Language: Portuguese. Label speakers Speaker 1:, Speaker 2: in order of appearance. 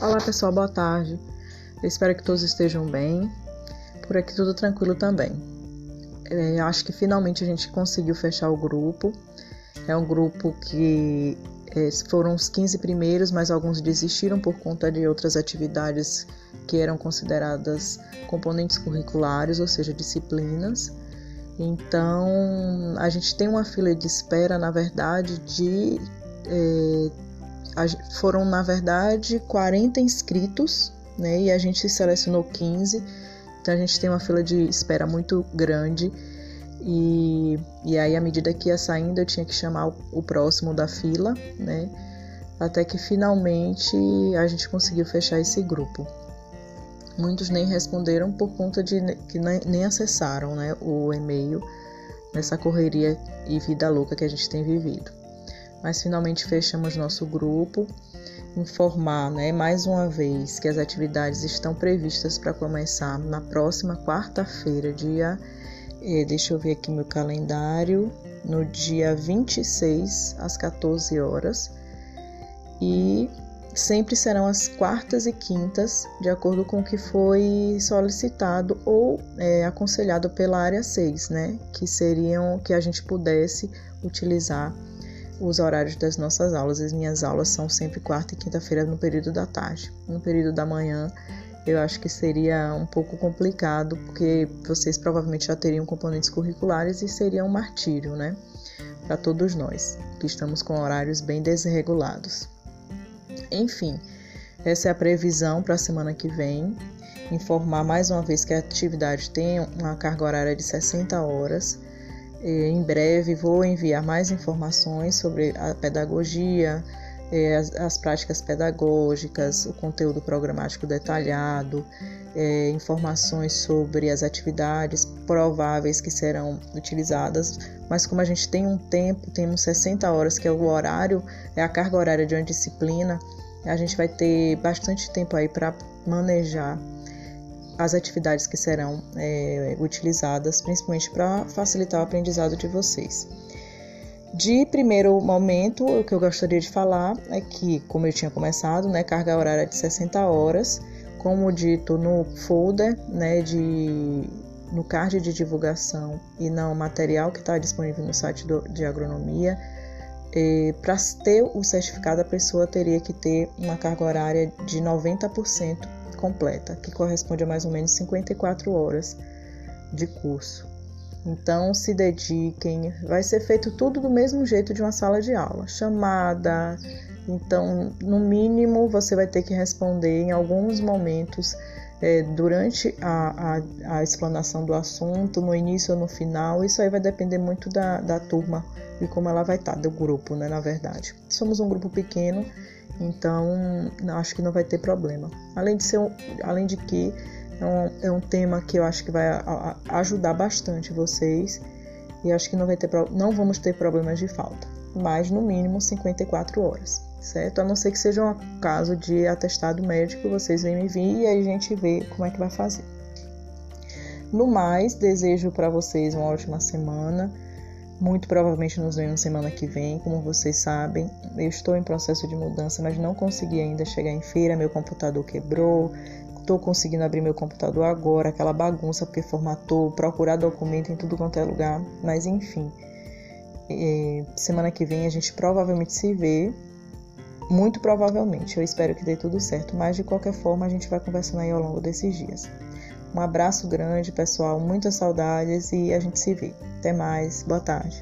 Speaker 1: Olá pessoal, boa tarde. Eu espero que todos estejam bem. Por aqui tudo tranquilo também. É, acho que finalmente a gente conseguiu fechar o grupo. É um grupo que é, foram os 15 primeiros, mas alguns desistiram por conta de outras atividades que eram consideradas componentes curriculares, ou seja, disciplinas. Então, a gente tem uma fila de espera, na verdade, de é, foram, na verdade, 40 inscritos, né? E a gente selecionou 15. Então a gente tem uma fila de espera muito grande. E, e aí, à medida que ia saindo, eu tinha que chamar o, o próximo da fila, né? Até que finalmente a gente conseguiu fechar esse grupo. Muitos nem responderam por conta de que nem acessaram né, o e-mail nessa correria e vida louca que a gente tem vivido mas finalmente fechamos nosso grupo. Informar, né, mais uma vez, que as atividades estão previstas para começar na próxima quarta-feira, dia. Eh, deixa eu ver aqui meu calendário. No dia 26, às 14 horas. E sempre serão as quartas e quintas, de acordo com o que foi solicitado ou é, aconselhado pela área 6, né? Que seriam que a gente pudesse utilizar os horários das nossas aulas. As minhas aulas são sempre quarta e quinta-feira no período da tarde. No período da manhã, eu acho que seria um pouco complicado, porque vocês provavelmente já teriam componentes curriculares e seria um martírio, né? Para todos nós, que estamos com horários bem desregulados. Enfim, essa é a previsão para a semana que vem. Informar mais uma vez que a atividade tem uma carga horária de 60 horas em breve vou enviar mais informações sobre a pedagogia, eh, as, práticas pedagógicas, o conteúdo programático detalhado, eh, informações sobre as atividades prováveis que serão utilizadas. Mas como a gente tem um tempo, temos 60 horas, que é o horário, é a carga horária de uma disciplina, a gente vai ter bastante tempo aí para manejar as atividades que serão é, utilizadas, principalmente para facilitar o aprendizado de vocês. De primeiro momento, o que eu gostaria de falar é que, como eu tinha começado, né, carga horária de 60 horas, como dito no folder, né, de, no card de divulgação e no material que está disponível no site do, de agronomia, para ter o certificado, a pessoa teria que ter uma carga horária de 90% completa, que corresponde a mais ou menos 54 horas de curso. Então, se dediquem, vai ser feito tudo do mesmo jeito de uma sala de aula, chamada. Então, no mínimo, você vai ter que responder em alguns momentos é, durante a, a, a, explanação do assunto, no início ou no final. Isso aí vai depender muito da, da turma e como ela vai estar, do grupo, né? Na verdade, somos um grupo pequeno então, acho que não vai ter problema. Além de ser, além de que é um, é um, tema que eu acho que vai ajudar bastante vocês e acho que não vai ter, não vamos ter problemas de falta. Mas no mínimo 54 horas, certo? A não ser que seja um caso de atestado médico, vocês vêm me vir e aí a gente vê como é que vai fazer. No mais, desejo para vocês uma ótima semana. Muito provavelmente nos vemos semana que vem, como vocês sabem. Eu estou em processo de mudança, mas não consegui ainda chegar em feira. Meu computador quebrou. Estou conseguindo abrir meu computador agora, aquela bagunça porque formatou, procurar documento em tudo quanto é lugar. Mas enfim, é, semana que vem a gente provavelmente se vê. Muito provavelmente. Eu espero que dê tudo certo, mas de qualquer forma a gente vai conversando aí ao longo desses dias. Um abraço grande, pessoal, muitas saudades e a gente se vê. Até mais, boa tarde.